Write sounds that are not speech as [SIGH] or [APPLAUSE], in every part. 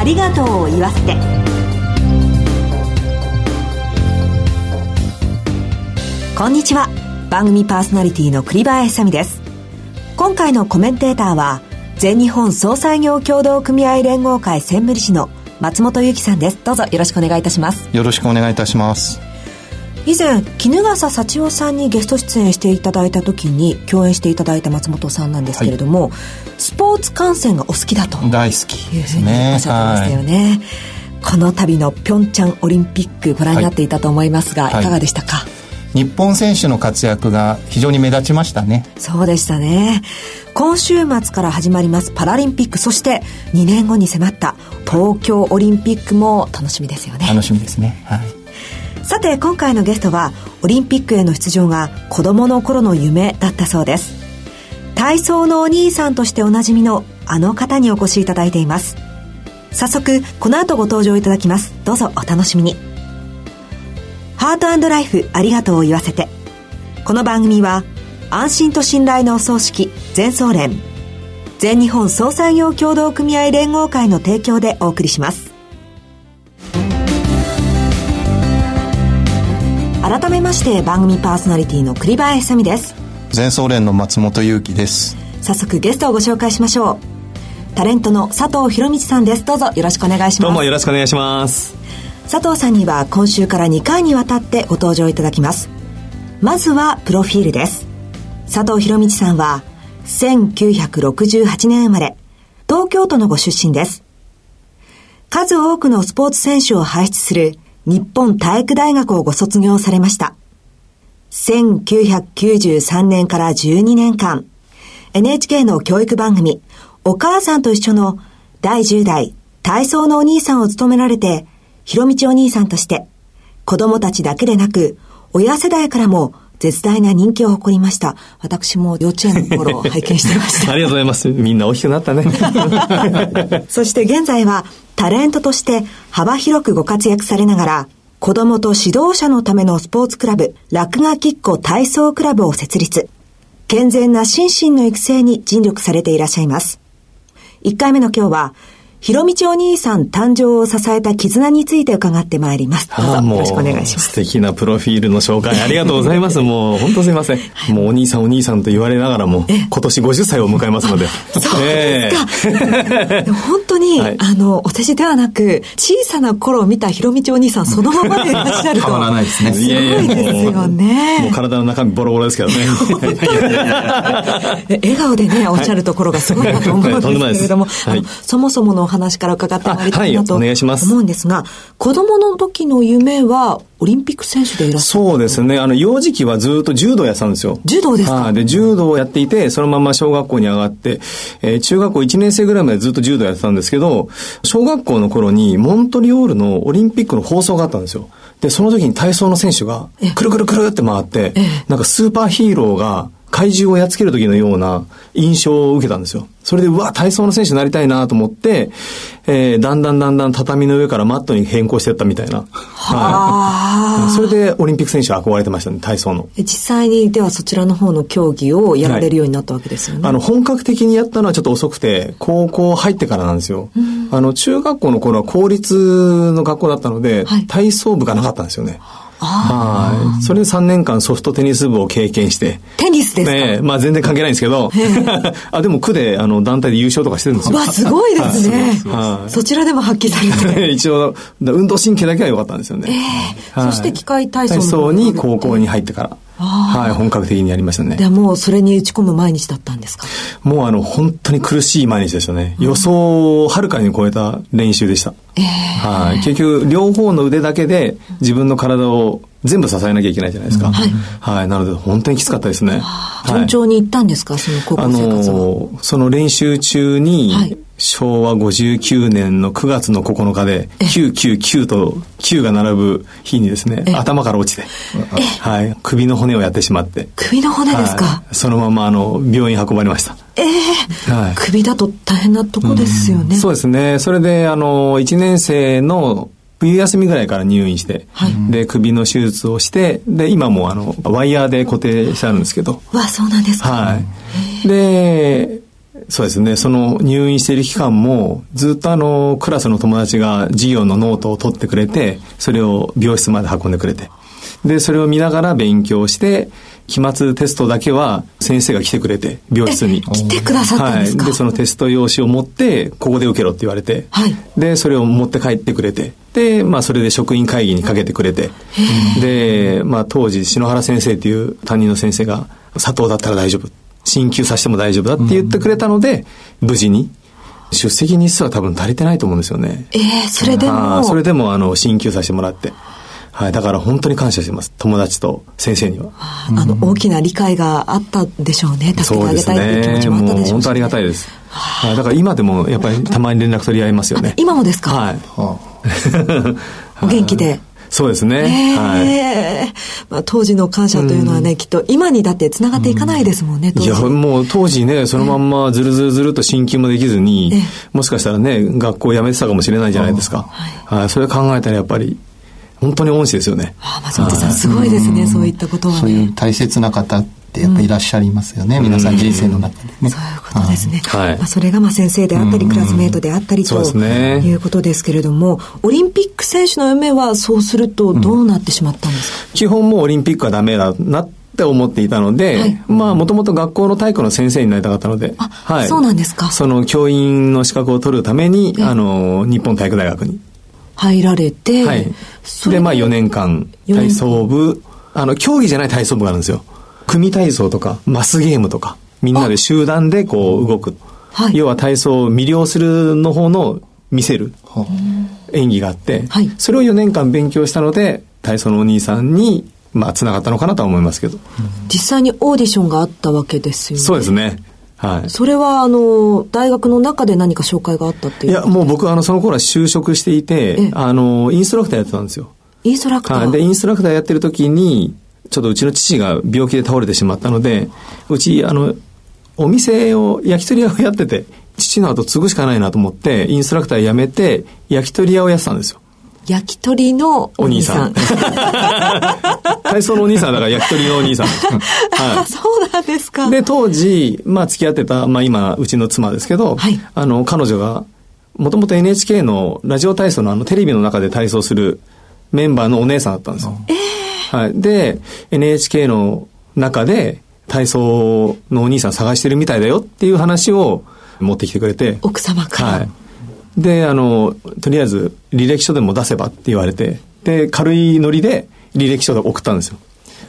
ありがとうを言わせて。こんにちは。番組パーソナリティの栗林さみです。今回のコメンテーターは全日本総裁業協同組合連合会専務理事の松本由紀さんです。どうぞよろしくお願いいたします。よろしくお願いいたします。以前衣笠幸男さんにゲスト出演していただいた時に共演していただいた松本さんなんですけれども、はい、スポーツ観戦がお好きだと。大好きですね。おっしゃってましたよね、はい、この度のピョンチャンオリンピックご覧になっていたと思いますが、はい、いかがでしたか、日本選手の活躍が非常に目立ちましたね。そうでしたね。今週末から始まりますパラリンピックそして2年後に迫った東京オリンピックも楽しみですよね。楽しみですね。はいさて今回のゲストはオリンピックへの出場が子供の頃の夢だったそうです。体操のお兄さんとしておなじみのあの方にお越しいただいています。早速この後ご登場いただきます。どうぞお楽しみに。ハートライフありがとうを言わせて。この番組は、安心と信頼のお葬式、全総連、全日本総裁業協同組合連合会の提供でお送りします。改めまして番組パーソナリティの栗林さみです。全総連の松本裕樹です。早速ゲストをご紹介しましょう。タレントの佐藤博道さんです。どうぞよろしくお願いします。どうもよろしくお願いします。佐藤さんには今週から2回にわたってご登場いただきますまずはプロフィールです佐藤博道さんは1968年生まれ東京都のご出身です数多くのスポーツ選手を輩出する日本体育大学をご卒業されました。1993年から12年間 NHK の教育番組お母さんと一緒の第10代体操のお兄さんを務められてひろみちお兄さんとして、子供たちだけでなく、親世代からも絶大な人気を誇りました。私も幼稚園の頃 [LAUGHS] 拝見してました。ありがとうございます。みんな大きくなったね。[LAUGHS] そして現在はタレントとして幅広くご活躍されながら、子供と指導者のためのスポーツクラブ、落書きっ子体操クラブを設立。健全な心身の育成に尽力されていらっしゃいます。1回目の今日は、ひろみちお兄さん誕生を支えた絆について伺ってまいります。どうぞよろしくお願いします。素敵なプロフィールの紹介ありがとうございます。[LAUGHS] もう本当すいません。はい、もうお兄さんお兄さんと言われながらも、今年50歳を迎えますので。そうですか。でも本当に、はい、あの、お世辞ではなく、小さな頃を見たひろみちお兄さんそのままでいらっしゃると。変わらないですね。すごいですよね。もう体の中身ボロボロですけどね。笑顔でね、おっしゃるところがすごいなと思うんですけれども、はい、そもそものお話から伺ってまいりたいなと思うんですが、子供の時の夢はオリンピック選手でいらっしゃるそうですね。あの、幼児期はずっと柔道やってたんですよ。柔道ですか？で、柔道をやっていて、そのまま小学校に上がって、えー、中学校1年生ぐらいまでずっと柔道やってたんですけど、小学校の頃にモントリオールのオリンピックの放送があったんですよ。で、その時に体操の選手が、くるくるくるって回って、なんかスーパーヒーローが、怪獣をやっつける時のような印象を受けたんですよ。それで、うわ、体操の選手になりたいなと思って、えー、だんだんだんだん畳の上からマットに変更していったみたいな。はい。それでオリンピック選手憧れてましたね、体操の。実際に、ではそちらの方の競技をやられるようになったわけですよね。はい、あの、本格的にやったのはちょっと遅くて、高校入ってからなんですよ。あの、中学校の頃は公立の学校だったので、はい、体操部がなかったんですよね。はい。それで3年間ソフトテニス部を経験して。テニスですか？ねまあ全然関係ないんですけど。[LAUGHS] あ、でも区であの団体で優勝とかしてるんですよ。わ、すごいですね。はい。そちらでも発揮されて。[LAUGHS] 一応、運動神経だけは良かったんですよね。ええそして機械体操体操に高校に入ってから。はい、本格的にやりましたね。でも、それに打ち込む毎日だったんですか？もうあの、本当に苦しい毎日でしたね。予想をはるかに超えた練習でした。えー、はい。結局、両方の腕だけで自分の体を全部支えなきゃいけないじゃないですか。はい。はい。なので、本当にきつかったですね。順調に行ったんですか、その高校生活は。あの、その練習中に、はい昭和59年の9月の9日で、999と9が並ぶ日にですね、頭から落ちて、はい、首の骨をやってしまって。首の骨ですか、はい、そのままあの、病院運ばれました。ええー、はい、首だと大変なとこですよね、うん、そうですね。それで、あの、1年生の冬休みぐらいから入院して、はい、で、首の手術をして、で、今もあの、ワイヤーで固定してあるんですけど。わ、そうなんですか。はい。で、そうですね。その入院している期間も、ずっとあの、クラスの友達が授業のノートを取ってくれて、それを病室まで運んでくれて。で、それを見ながら勉強して、期末テストだけは先生が来てくれて、病室に。来てくださったんですか、はい。で、そのテスト用紙を持って、ここで受けろって言われて、はい。で、それを持って帰ってくれて、で、まあ、それで職員会議にかけてくれて、で、まあ、当時、篠原先生っていう担任の先生が、佐藤だったら大丈夫。進級させても大丈夫だって言ってくれたので、うん、無事に。出席日数は多分足りてないと思うんですよね。ええー、それでも。それでも、あの、進級させてもらって。はい、だから本当に感謝してます。友達と先生には。あの、大きな理解があったでしょうね。助けてあげたいっていう気持ちもあったでしょうね。うね本当ありがたいです。はい、だから今でもやっぱりたまに連絡取り合いますよね。今もですか？はい。お元気で。そうですね。えー、はい。まあ、当時の感謝というのはね、うん、きっと今にだって繋がっていかないですもんね、うん、いや、もう当時ね、そのまんまずるずるずると進級もできずに、もしかしたらね、学校辞めてたかもしれないじゃないですか。はい。それ考えたらやっぱり、本当に恩師ですよね。ああ、松本さん、すごいですね、そういったことは、ね、そういう大切な方ってやっぱりいらっしゃいますよね、うん、皆さん人生の中でね。そういうことですね。はい、まあ、それがまあ先生であったり、クラスメートであったりと、いうことですけれども、オリンピック選手の夢はそうするとどうなってしまったんですか、うん、基本もうオリンピックはダメだなって思っていたので、はい、まあもともと学校の体育の先生になりたかったので、はい、そうなんですか？その教員の資格を取るために、あの、日本体育大学に。入られて、はい。で、まあ4年間、体操部、あの、競技じゃない体操部があるんですよ。組体操とか、マスゲームとか、みんなで集団でこう動く。はい、要は体操を魅了するの方の見せる演技があって、はい、それを4年間勉強したので、体操のお兄さんに、まあ、つながったのかなとは思いますけど。実際にオーディションがあったわけですよね。そうですね。はい。それは、あの、大学の中で何か紹介があったっていういや、もう僕、あの、その頃は就職していて、あの、インストラクターやってたんですよ。インストラクター、はい、で、インストラクターやってる時に、ちょっとうちの父が病気で倒れてしまったので、うち、あの、お店を、焼き鳥屋をやってて、父の後継ぐしかないなと思って、インストラクター辞めて、焼き鳥屋をやってたんですよ。焼き鳥のお兄さん。[LAUGHS] 体操のお兄さんだから焼き鳥のお兄さん。はい、[LAUGHS] そうなんですか。で、当時、まあ付き合ってた、まあ今、うちの妻ですけど、はい、あの、彼女が、もともと NHK のラジオ体操のあのテレビの中で体操するメンバーのお姉さんだったんですよ。えー、はい。で、NHK の中で体操のお兄さん探してるみたいだよっていう話を持ってきてくれて。奥様から。はい。で、あの、とりあえず履歴書でも出せばって言われて、で、軽いノリで履歴書で送ったんですよ。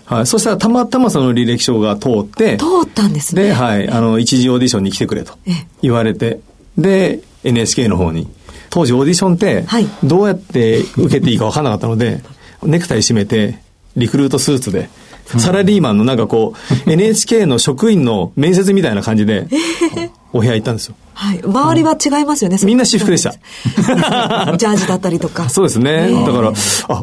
はい。そしたらたまたまその履歴書が通って、通ったんですね。で、はい。あの、一次オーディションに来てくれと言われて、で、NHK の方に。当時オーディションって、どうやって受けていいか分からなかったので、ネクタイ締めて、リクルートスーツで、サラリーマンのなんかこう、[LAUGHS] NHK の職員の面接みたいな感じで、お部屋行ったんですよ。はい。周りは違いますよね、みんな私服でした。ジャージだったりとか。[LAUGHS] そうですね。だから、あ、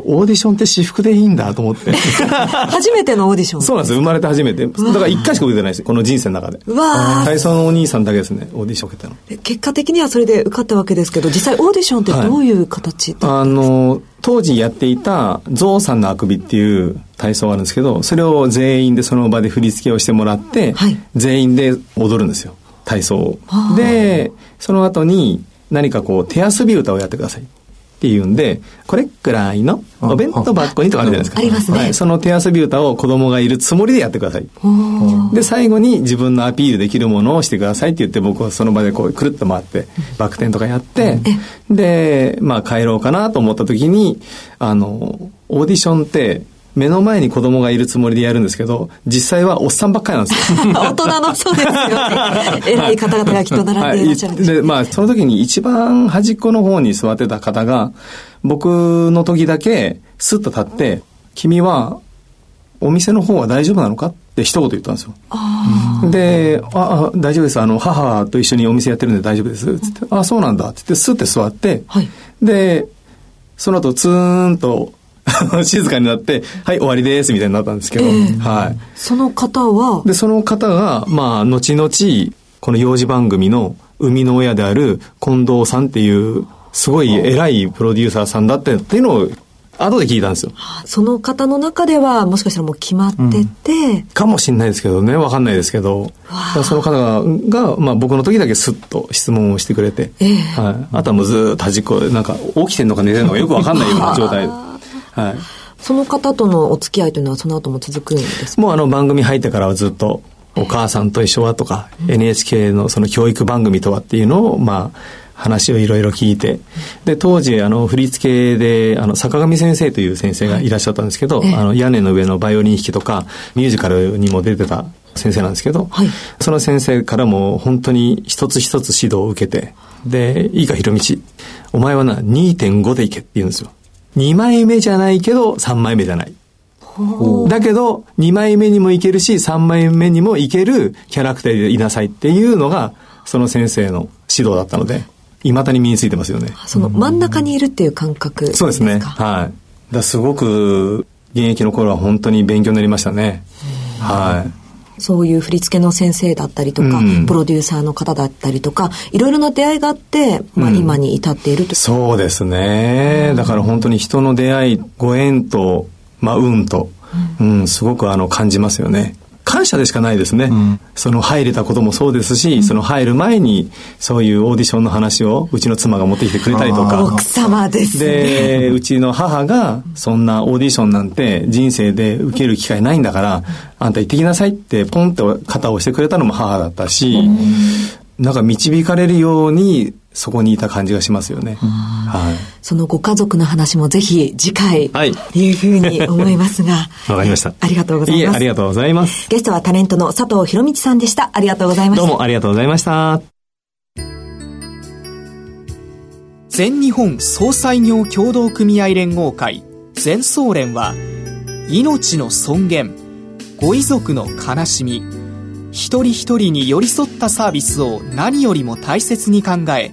オーディションって私服でいいんだと思って。[LAUGHS] 初めてのオーディションそうなんです生まれて初めて。だから一回しか受けてないですこの人生の中で。うわ体操のお兄さんだけですね、オーディション受けたの。結果的にはそれで受かったわけですけど、実際オーディションってどういう形、はい、あの、当時やっていたゾウさんのあくびっていう体操があるんですけど、それを全員でその場で振り付けをしてもらって、はい、全員で踊るんですよ。体操で、その後に何かこう手遊び歌をやってください。っていうんで、これくらいのお弁当箱にとかあるじゃないですか。ありますね、はい。その手遊び歌を子供がいるつもりでやってください。で、最後に自分のアピールできるものをしてくださいって言って、僕はその場でこうくるっと回って、バク転とかやって、で、まあ帰ろうかなと思った時に、あの、オーディションって、目の前に子供がいるつもりでやるんですけど、実際はおっさんばっかりなんですよ。[LAUGHS] 大人のそうですよね。偉い方々がきっと並んでいらっしゃるんです、ね、はい、で、まあ、その時に一番端っこの方に座ってた方が、僕の時だけスッと立って、君はお店の方は大丈夫なのかって一言言ったんですよ。で、あ、大丈夫です。あの、母と一緒にお店やってるんで大丈夫です。つって、あ、そうなんだ。って言って、スッて座って、はい、で、その後、ツーンと [LAUGHS] 静かになって、はい、終わりです、みたいになったんですけど、えー、はい。その方は？で、その方が、まあ、後々、この幼児番組の生みの親である近藤さんっていう、すごい偉いプロデューサーさんだったっていうのを後で聞いたんですよ。その方の中では、もしかしたらもう決まってて、かもしれないですけどね、わかんないですけど、その方が、がまあ、僕の時だけスッと質問をしてくれて、ええ。はい、あとはもうずーっと端っこ、なんか起きてんのか寝てんのかよくわかんないような状態。で。はい。その方とのお付き合いというのはその後も続くんですか？もうあの番組入ってからはずっと、お母さんと一緒はとか、NHK のその教育番組とはっていうのを、まあ、話をいろいろ聞いて、で、当時、あの、振り付けで、あの、坂上先生という先生がいらっしゃったんですけど、ええあの、屋根の上のバイオリン弾きとか、ミュージカルにも出てた先生なんですけど、はいその先生からも本当に一つ一つ指導を受けて、で、いいか、ひろみち、お前はな、2.5でいけって言うんですよ。2枚目じゃないけど、3枚目じゃない。だけど、2枚目にもいけるし、3枚目にもいけるキャラクターでいなさいっていうのが、その先生の指導だったので、未だに身についてますよね。その真ん中にいるっていう感覚ですか？そうですね。はい。だすごく、現役の頃は本当に勉強になりましたね。はい。そういう振り付けの先生だったりとか、うんプロデューサーの方だったりとか、いろいろな出会いがあって、まあ、うん今に至っていると。そうですね。だから本当に人の出会い、ご縁と、まあ、運と、うん、すごくあの、感じますよね。感謝でしかないですね。んその入れたこともそうですし、その入る前に、そういうオーディションの話を、うちの妻が持ってきてくれたりとか。奥様ですね。で、うちの母が、そんなオーディションなんて人生で受ける機会ないんだから、あんた行ってきなさいって、ポンって肩を押してくれたのも母だったし、なんか導かれるように、そこにいた感じがしますよね。はい。そのご家族の話もぜひ次回、はいいうふうに思いますが。[LAUGHS] わかりました。ありがとうございます。ありがとうございます。ゲストはタレントの佐藤博道さんでした。ありがとうございました。どうもありがとうございました。全日本総裁業協同組合連合会全総連は命の尊厳ご遺族の悲しみ一人一人に寄り添ったサービスを何よりも大切に考え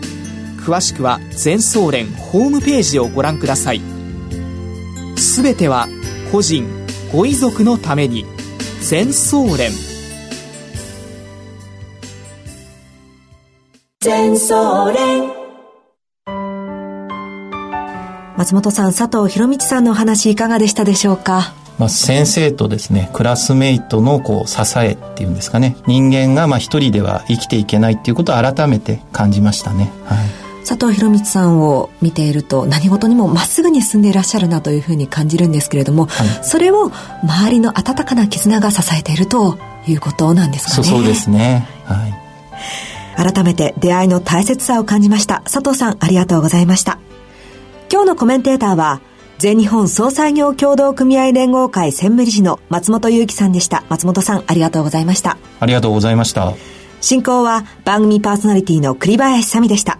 詳しくは全総連ホームページをご覧ください。すべては個人ご遺族のために全総連。松本さん、佐藤博道さんのお話いかがでしたでしょうか？まあ、先生とですねクラスメイトのこう支えっていうんですかね。人間がまあ一人では生きていけないっていうことを改めて感じましたね、はい、佐藤博道さんを見ていると何事にもまっすぐに進んでいらっしゃるなというふうに感じるんですけれども、はい。それを周りの温かな絆が支えているということなんですかね。そうそうですね。はい。改めて出会いの大切さを感じました。佐藤さんありがとうございました。今日のコメンテーターは全日本総裁業協同組合連合会専務理事の松本裕樹さんでした。松本さんありがとうございました。ありがとうございました。進行は番組パーソナリティの栗林さみでした